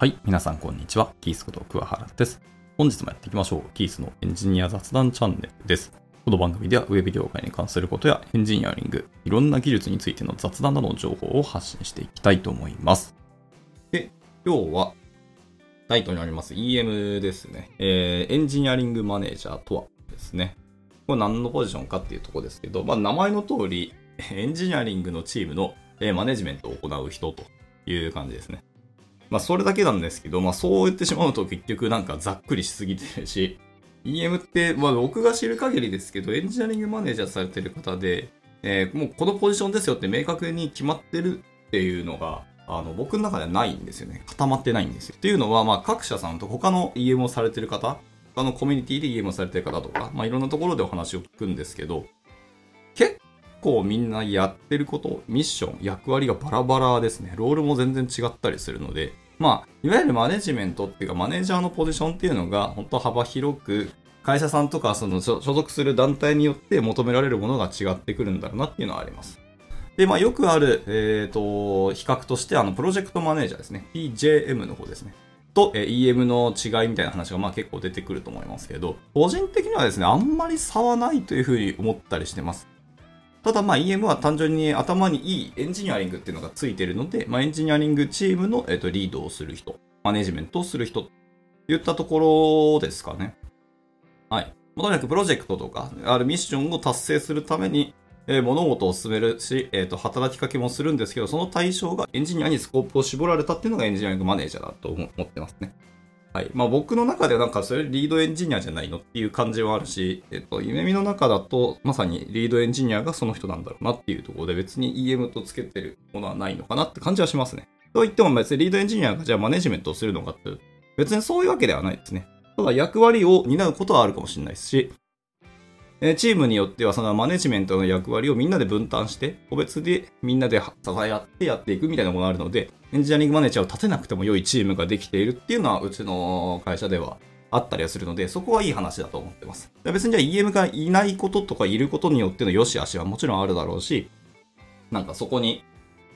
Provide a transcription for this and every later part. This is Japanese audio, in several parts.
はい、皆さんこんにちは。キースこと桑原です。本日もやっていきましょう。キースのエンジニア雑談チャンネルです。この番組ではウェブ業界に関することやエンジニアリング、いろんな技術についての雑談などの情報を発信していきたいと思います。で、今日はタイトルにあります EM ですね。えーエンジニアリングマネージャーとはですね。これ何のポジションかっていうとこですけど、まあ名前の通り、エンジニアリングのチームのマネジメントを行う人という感じですね。まあそれだけなんですけど、まあそう言ってしまうと結局なんかざっくりしすぎてるし、EM って、まあ僕が知る限りですけど、エンジニアリングマネージャーされてる方で、えーもうこのポジションですよって明確に決まってるっていうのが、あの、僕の中ではないんですよね。固まってないんですよ。っていうのは、まあ各社さんと他の EM をされてる方、他のコミュニティで EM をされてる方とか、まあいろんなところでお話を聞くんですけど、構みんなやってること、ミッション、役割がバラバラですね。ロールも全然違ったりするので、まあ、いわゆるマネジメントっていうか、マネージャーのポジションっていうのが、本当幅広く、会社さんとか、その所属する団体によって求められるものが違ってくるんだろうなっていうのはあります。で、まあ、よくある、えっ、と、比較として、あの、プロジェクトマネージャーですね。PJM の方ですね。と、え EM の違いみたいな話がまあ結構出てくると思いますけど、個人的にはですね、あんまり差はないというふうに思ったりしてます。ただまあ EM は単純に頭にいいエンジニアリングっていうのがついてるので、まあエンジニアリングチームの、えっとリードをする人、マネジメントをする人といったところですかね。はい。とにかくプロジェクトとか、あるミッションを達成するために、えー物事を進めるし、えっ、と、働きかけもするんですけど、その対象がエンジニアにスコープを絞られたっていうのがエンジニアリングマネージャーだと思ってますね。はい。まあ僕の中ではなんかそれリードエンジニアじゃないのっていう感じはあるし、えっと、ゆめみの中だとまさにリードエンジニアがその人なんだろうなっていうところで別に EM とつけてるものはないのかなって感じはしますね。と言っても別にリードエンジニアがじゃあマネジメントをするのかって別にそういうわけではないですね。ただ役割を担うことはあるかもしれないですし、えチームによってはそのマネジメントの役割をみんなで分担して、個別でみんなで支え合ってやっていくみたいなものがあるので、エンジニアリングマネージャーを立てなくても良いチームができているっていうのはうちの会社ではあったりはするので、そこはいい話だと思ってます。別にじゃあ EM がいないこととかいることによっての良し悪しはもちろんあるだろうし、なんかそこに、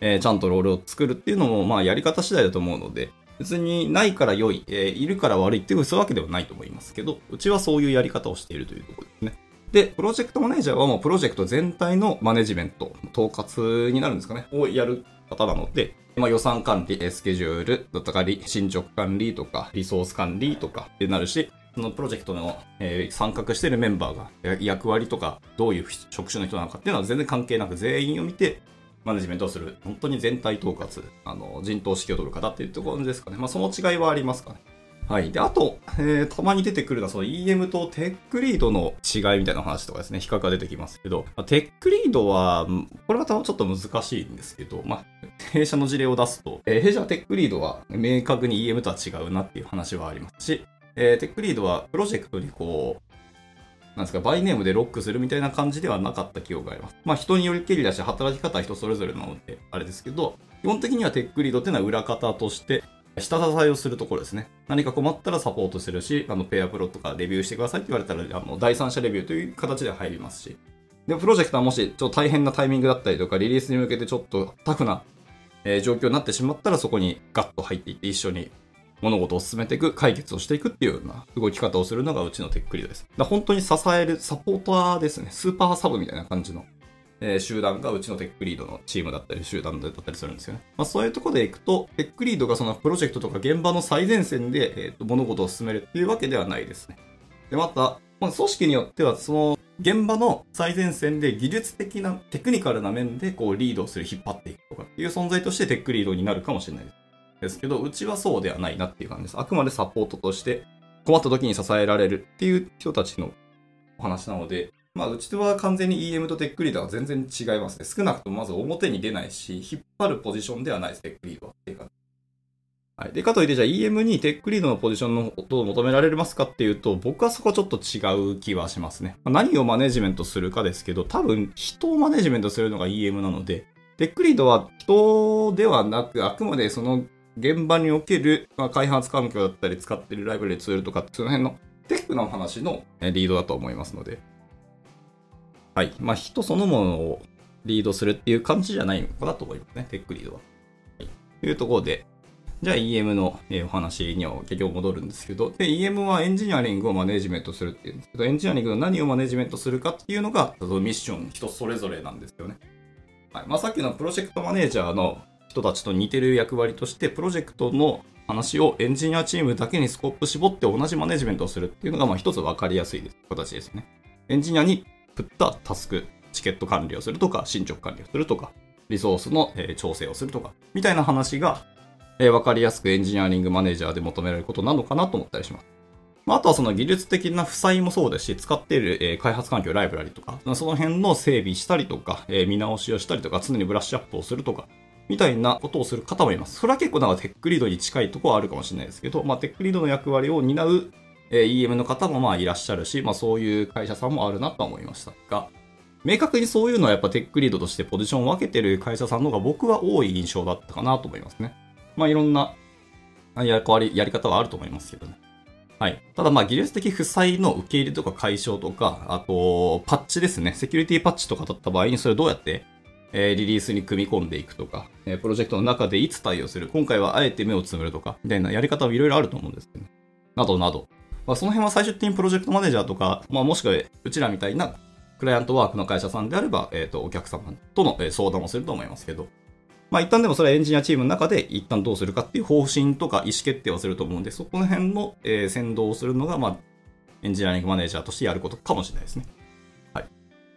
えーちゃんとロールを作るっていうのも、まあやり方次第だと思うので、別にないから良い、えーいるから悪いっていうそういうわけではないと思いますけど、うちはそういうやり方をしているというところですね。で、プロジェクトマネージャーはもうプロジェクト全体のマネジメント、統括になるんですかね、をやる方なので、まあ、予算管理、スケジュールだったり、進捗管理とか、リソース管理とかってなるし、そのプロジェクトの、えー参画してるメンバーが役割とか、どういう職種の人なのかっていうのは全然関係なく全員を見て、マネジメントをする、本当に全体統括、あの、陣頭指揮を取る方っていうところですかね。まあ、その違いはありますかね。はい。で、あと、えーたまに出てくるのは、その EM とテックリードの違いみたいな話とかですね、比較が出てきますけど、まあテックリードは、これは多分ちょっと難しいんですけど、まあ、弊社の事例を出すと、えー弊社はテックリードは明確に EM とは違うなっていう話はありますし、えーテックリードはプロジェクトにこう、なんですか、バイネームでロックするみたいな感じではなかった記憶があります。まあ人によりけりだし、働き方は人それぞれなので、あれですけど、基本的にはテックリードっていうのは裏方として、下支えをするところですね。何か困ったらサポートするし、あの、ペアプロとかレビューしてくださいって言われたら、あの、第三者レビューという形で入りますし。で、プロジェクトはもし、ちょっと大変なタイミングだったりとか、リリースに向けてちょっとタフな、えー状況になってしまったら、そこにガッと入っていって、一緒に物事を進めていく、解決をしていくっていうような動き方をするのがうちのテックリードです。だ本当に支えるサポーターですね。スーパーサブみたいな感じの、えー集団がうちのテックリードのチームだったり、集団だったりするんですよね。まあそういうところでいくと、テックリードがそのプロジェクトとか現場の最前線で、えーと物事を進めるっていうわけではないですね。で、また、まあ組織によっては、その、現場の最前線で技術的な、テクニカルな面でこうリードする、引っ張っていくとかっていう存在としてテックリードになるかもしれないです。ですけど、うちはそうではないなっていう感じです。あくまでサポートとして、困った時に支えられるっていう人たちのお話なので、まあ、うちとは完全に EM とテックリードは全然違いますね。少なくともまず表に出ないし、引っ張るポジションではないです、テックリードは。いう感じはい。で、かといって、じゃあ EM にテックリードのポジションのことを求められますかっていうと、僕はそこはちょっと違う気はしますね。まあ何をマネジメントするかですけど、多分人をマネジメントするのが EM なので、テックリードは人ではなく、あくまでその現場における、まあ、開発環境だったり、使ってるライブラリツールとか、その辺のテックの話のリードだと思いますので、はい。まあ、人そのものをリードするっていう感じじゃないのかなと思いますね、テックリードは。はい。というところで、じゃあ EM のお話には結局戻るんですけど、で、EM はエンジニアリングをマネジメントするっていうんですけど、エンジニアリングの何をマネジメントするかっていうのが、そのミッション人それぞれなんですよね。はい。まあ、さっきのプロジェクトマネージャーの人たちと似てる役割として、プロジェクトの話をエンジニアチームだけにスコープ絞って同じマネジメントをするっていうのが、まあ一つ分かりやすいです形ですね。エンジニアに振ったタスク、チケット管理をするとか、進捗管理をするとか、リソースの、え調整をするとか、みたいな話が、え分かりやすくエンジニアリングマネージャーで求められることなのかなと思ったりします。まあ、あとはその技術的な負債もそうですし、使っている、え開発環境、ライブラリとか、その辺の整備したりとか、え見直しをしたりとか、常にブラッシュアップをするとか、みたいなことをする方もいます。それは結構なんかテックリードに近いところはあるかもしれないですけど、まあ、テックリードの役割を担う、え EM の方もまあいらっしゃるし、まあそういう会社さんもあるなとは思いましたが、明確にそういうのはやっぱテックリードとしてポジションを分けてる会社さんの方が僕は多い印象だったかなと思いますね。まあいろんな役割、やり方はあると思いますけどね。はい。ただまあ技術的負債の受け入れとか解消とか、あと、パッチですね。セキュリティパッチとかだった場合にそれをどうやってえ、リリースに組み込んでいくとか、え、プロジェクトの中でいつ対応する、今回はあえて目をつむるとか、みたいなやり方はいろいろあると思うんですけど、ね、などなど。まあ、その辺は最終的にプロジェクトマネージャーとか、まあ、もしくはうちらみたいなクライアントワークの会社さんであれば、えっ、ー、と、お客様との相談をすると思いますけど、まあ一旦でもそれはエンジニアチームの中で一旦どうするかっていう方針とか意思決定をすると思うんで、そこの辺の、えー、先導をするのが、まあ、エンジニアリングマネージャーとしてやることかもしれないですね。はい。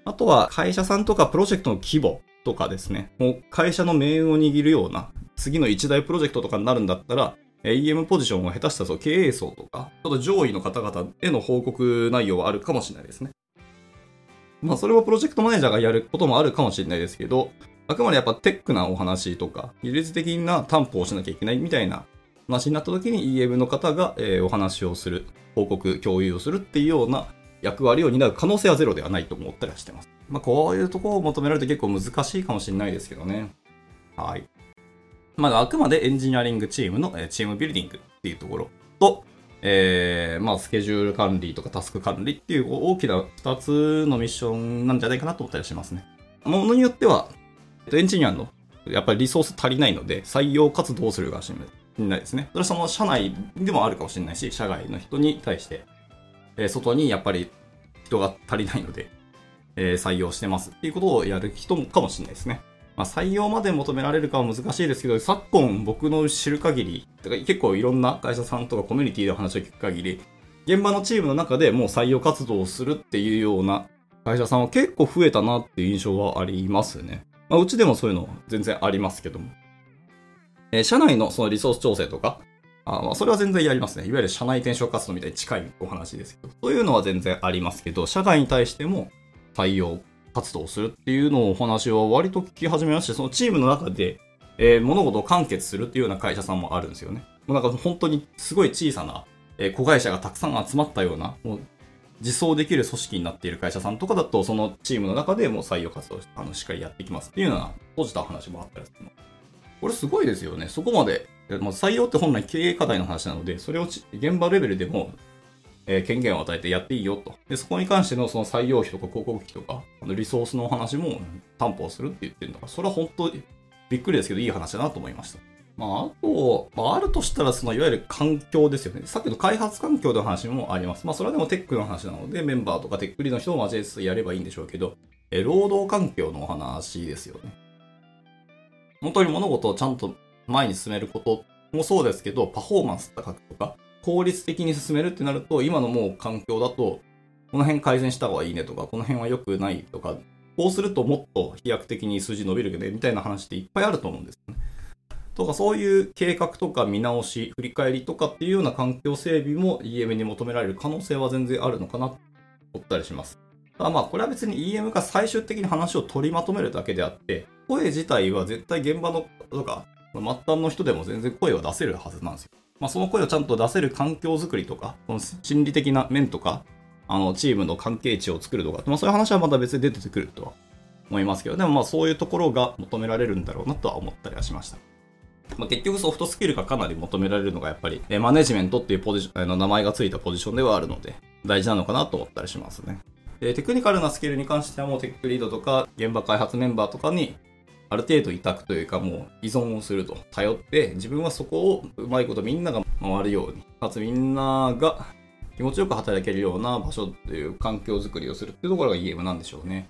あとは、会社さんとかプロジェクトの規模とかですね、もう会社の命運を握るような、次の一大プロジェクトとかになるんだったら、EM ポジションを下手したら経営層とか、ちょっと上位の方々への報告内容はあるかもしれないですね。まあ、それはプロジェクトマネージャーがやることもあるかもしれないですけど、あくまでやっぱテックなお話とか、技術的な担保をしなきゃいけないみたいな話になった時に EM の方が、えお話をする、報告、共有をするっていうような役割を担う可能性はゼロではないと思ったりはしてます。まあ、こういうところを求められると結構難しいかもしれないですけどね。はい。まあ、あくまでエンジニアリングチームの、チームビルディングっていうところと、えー、まあ、スケジュール管理とかタスク管理っていう大きな2つのミッションなんじゃないかなと思ったりしますね。ものによっては、エンジニアのやっぱりリソース足りないので、採用活動をするかもしれないですね。それはその社内でもあるかもしれないし、社外の人に対して、え、外にやっぱり人が足りないので、え、採用してますっていうことをやる人かもしれないですね。まあ、採用まで求められるかは難しいですけど、昨今僕の知る限り、か結構いろんな会社さんとかコミュニティで話を聞く限り、現場のチームの中でもう採用活動をするっていうような会社さんは結構増えたなっていう印象はありますね。まあ、うちでもそういうの全然ありますけども。えー、社内のそのリソース調整とか、あまあ、それは全然やりますね。いわゆる社内転職活動みたいに近いお話ですけど、そういうのは全然ありますけど、社外に対しても採用活動をするっていうのをお話は割と聞き始めまして、そのチームの中で、えー、物事を完結するっていうような会社さんもあるんですよね。もうなんか本当にすごい小さな、えー、子会社がたくさん集まったような、もう自走できる組織になっている会社さんとかだと、そのチームの中でもう採用活動あのしっかりやっていきますっていうような閉じた話もあったりするの。これすごいですよね。そこまでまあ、採用って本来経営課題の話なので、それを現場レベルでも、えー、権限を与えてやっていいよと。で、そこに関してのその採用費とか広告費とか、のリソースのお話も担保するって言ってるんだから、それは本当びっくりですけど、いい話だなと思いました。まあ、あと、まあ、あるとしたら、その、いわゆる環境ですよね。さっきの開発環境の話もあります。まあ、それはでもテックの話なので、メンバーとかテックリの人を交えてやればいいんでしょうけど、え労働環境のお話ですよね。本当に物事をちゃんと前に進めることもそうですけど、パフォーマンス高くとか、効率的に進めるってなると、今のもう環境だと、この辺改善した方がいいねとか、この辺は良くないとか、こうするともっと飛躍的に数字伸びるよね、みたいな話っていっぱいあると思うんですよね。とか、そういう計画とか見直し、振り返りとかっていうような環境整備も EM に求められる可能性は全然あるのかなと思ったりします。ただまあ、これは別に EM が最終的に話を取りまとめるだけであって、声自体は絶対現場のとか、末端の人でも全然声を出せるはずなんですよ。まあ、その声をちゃんと出せる環境づくりとか、その心理的な面とか、あの、チームの関係値を作るとか、まあ、そういう話はまた別に出てくるとは思いますけど、でもまあそういうところが求められるんだろうなとは思ったりはしました。まあ、結局ソフトスキルがかなり求められるのがやっぱり、えマネジメントっていうポジション、の名前がついたポジションではあるので、大事なのかなと思ったりしますね。でテクニカルなスキルに関してはもうテックリードとか現場開発メンバーとかにある程度委託というかもう依存をすると頼って自分はそこをうまいことみんなが回るようにかつみんなが気持ちよく働けるような場所っていう環境づくりをするっていうところが EM なんでしょうね。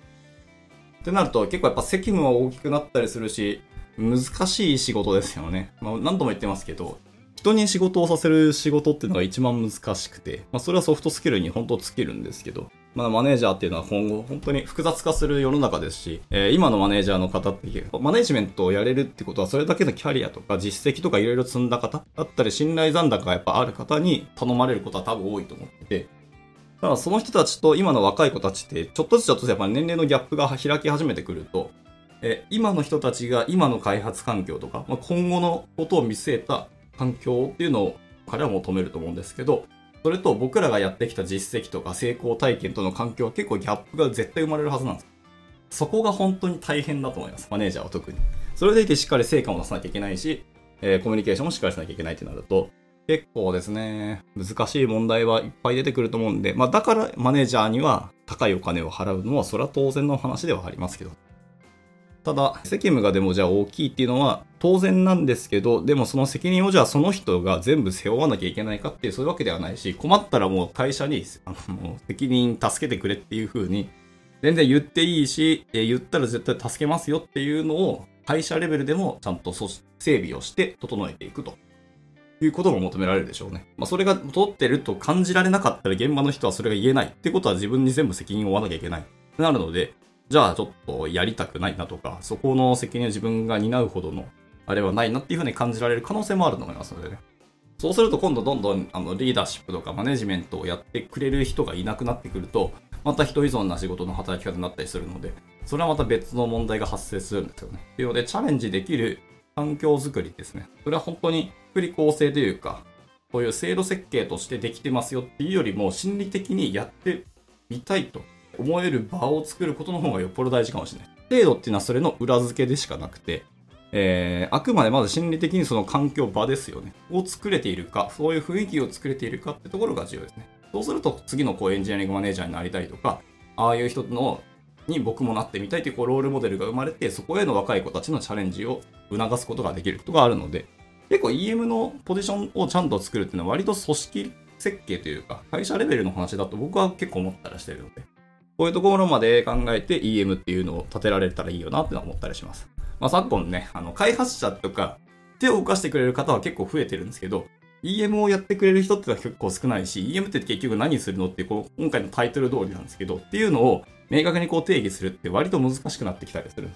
ってなると結構やっぱ責務は大きくなったりするし難しい仕事ですよね。まあ、何度も言ってますけど人に仕事をさせる仕事っていうのが一番難しくて、まあ、それはソフトスキルに本当尽きるんですけど、まあ、マネージャーっていうのは今後本当に複雑化する世の中ですし、えー、今のマネージャーの方っていうマネージメントをやれるってことはそれだけのキャリアとか実績とかいろいろ積んだ方だったり信頼残高がやっぱある方に頼まれることは多分多いと思ってて、だからその人たちと今の若い子たちってちょっとずつちょっとやっぱ年齢のギャップが開き始めてくると、え今の人たちが今の開発環境とか、まあ、今後のことを見据えた環境っていうのを彼は求めると思うんですけど、それと僕らがやってきた実績とか成功体験との環境は結構ギャップが絶対生まれるはずなんです。そこが本当に大変だと思います。マネージャーは特に。それでいてしっかり成果も出さなきゃいけないし、えー、コミュニケーションもしっかりしなきゃいけないってなると、結構ですね、難しい問題はいっぱい出てくると思うんで、まあだからマネージャーには高いお金を払うのはそれは当然の話ではありますけど、ただ、責務がでもじゃあ大きいっていうのは当然なんですけど、でもその責任をじゃあその人が全部背負わなきゃいけないかっていうそういうわけではないし、困ったらもう会社にあの責任助けてくれっていう風に全然言っていいし、え言ったら絶対助けますよっていうのを会社レベルでもちゃんと整備をして整えていくということも求められるでしょうね。まあ、それが取ってると感じられなかったら現場の人はそれが言えないってことは自分に全部責任を負わなきゃいけない。ってなるので、じゃあちょっとやりたくないなとか、そこの責任を自分が担うほどのあれはないなっていうふうに感じられる可能性もあると思いますのでね。そうすると今度どんどんあのリーダーシップとかマネジメントをやってくれる人がいなくなってくると、また人依存な仕事の働き方になったりするので、それはまた別の問題が発生するんですよね。というので、チャレンジできる環境づくりですね。それは本当に福利厚生というか、こういう制度設計としてできてますよっていうよりも、心理的にやってみたいと思える場を作ることの方がよっぽど大事かもしれない。制度っていうのはそれの裏付けでしかなくて、えー、あくまでまず心理的にその環境場ですよね。を作れているか、そういう雰囲気を作れているかってところが重要ですね。そうすると次のこうエンジニアリングマネージャーになりたいとか、ああいう人のに僕もなってみたいというこうロールモデルが生まれて、そこへの若い子たちのチャレンジを促すことができることがあるので、結構 EM のポジションをちゃんと作るっていうのは割と組織設計というか、会社レベルの話だと僕は結構思ったらしてるので、こういうところまで考えて EM っていうのを立てられたらいいよなって思ったりします。まあ、昨今ね、あの、開発者とか手を動かしてくれる方は結構増えてるんですけど、EM をやってくれる人ってのは結構少ないし、EM って結局何するのってこう、今回のタイトル通りなんですけど、っていうのを明確にこう定義するって割と難しくなってきたりする。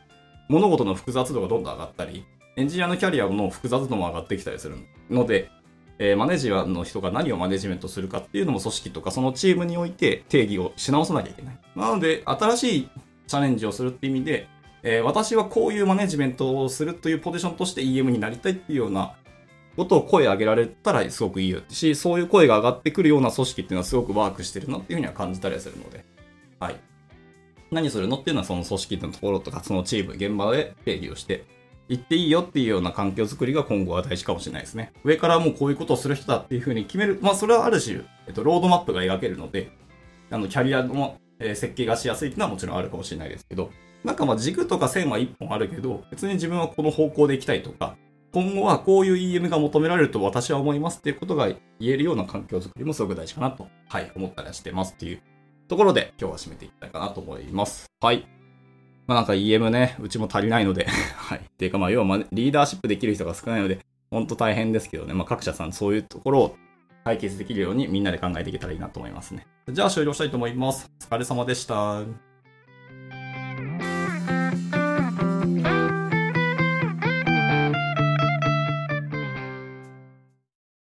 物事の複雑度がどんどん上がったり、エンジニアのキャリアの複雑度も上がってきたりするので、えー、マネージャーの人が何をマネジメントするかっていうのも組織とかそのチームにおいて定義をし直さなきゃいけない。なので、新しいチャレンジをするって意味で、えー、私はこういうマネジメントをするというポジションとして EM になりたいっていうようなことを声上げられたらすごくいいよし、そういう声が上がってくるような組織っていうのはすごくワークしてるなっていうふうには感じたりするので、はい。何するのっていうのはその組織のところとかそのチーム、現場で定義をして、行っていいよっていうような環境づくりが今後は大事かもしれないですね。上からもうこういうことをする人だっていうふうに決める。まあそれはある種、えっと、ロードマップが描けるので、あの、キャリアの、え、設計がしやすいっていうのはもちろんあるかもしれないですけど、なんかまあ軸とか線は一本あるけど、別に自分はこの方向で行きたいとか、今後はこういう EM が求められると私は思いますっていうことが言えるような環境づくりもすごく大事かなと、はい、思ったりはしてますっていうところで今日は締めていきたいかなと思います。はい。まあなんか EM ね、うちも足りないので はい。っていうかまあ要はまリーダーシップできる人が少ないので、ほんと大変ですけどね、まあ各社さんそういうところを解決できるようにみんなで考えていけたらいいなと思いますね。じゃあ終了したいと思います。お疲れ様でした。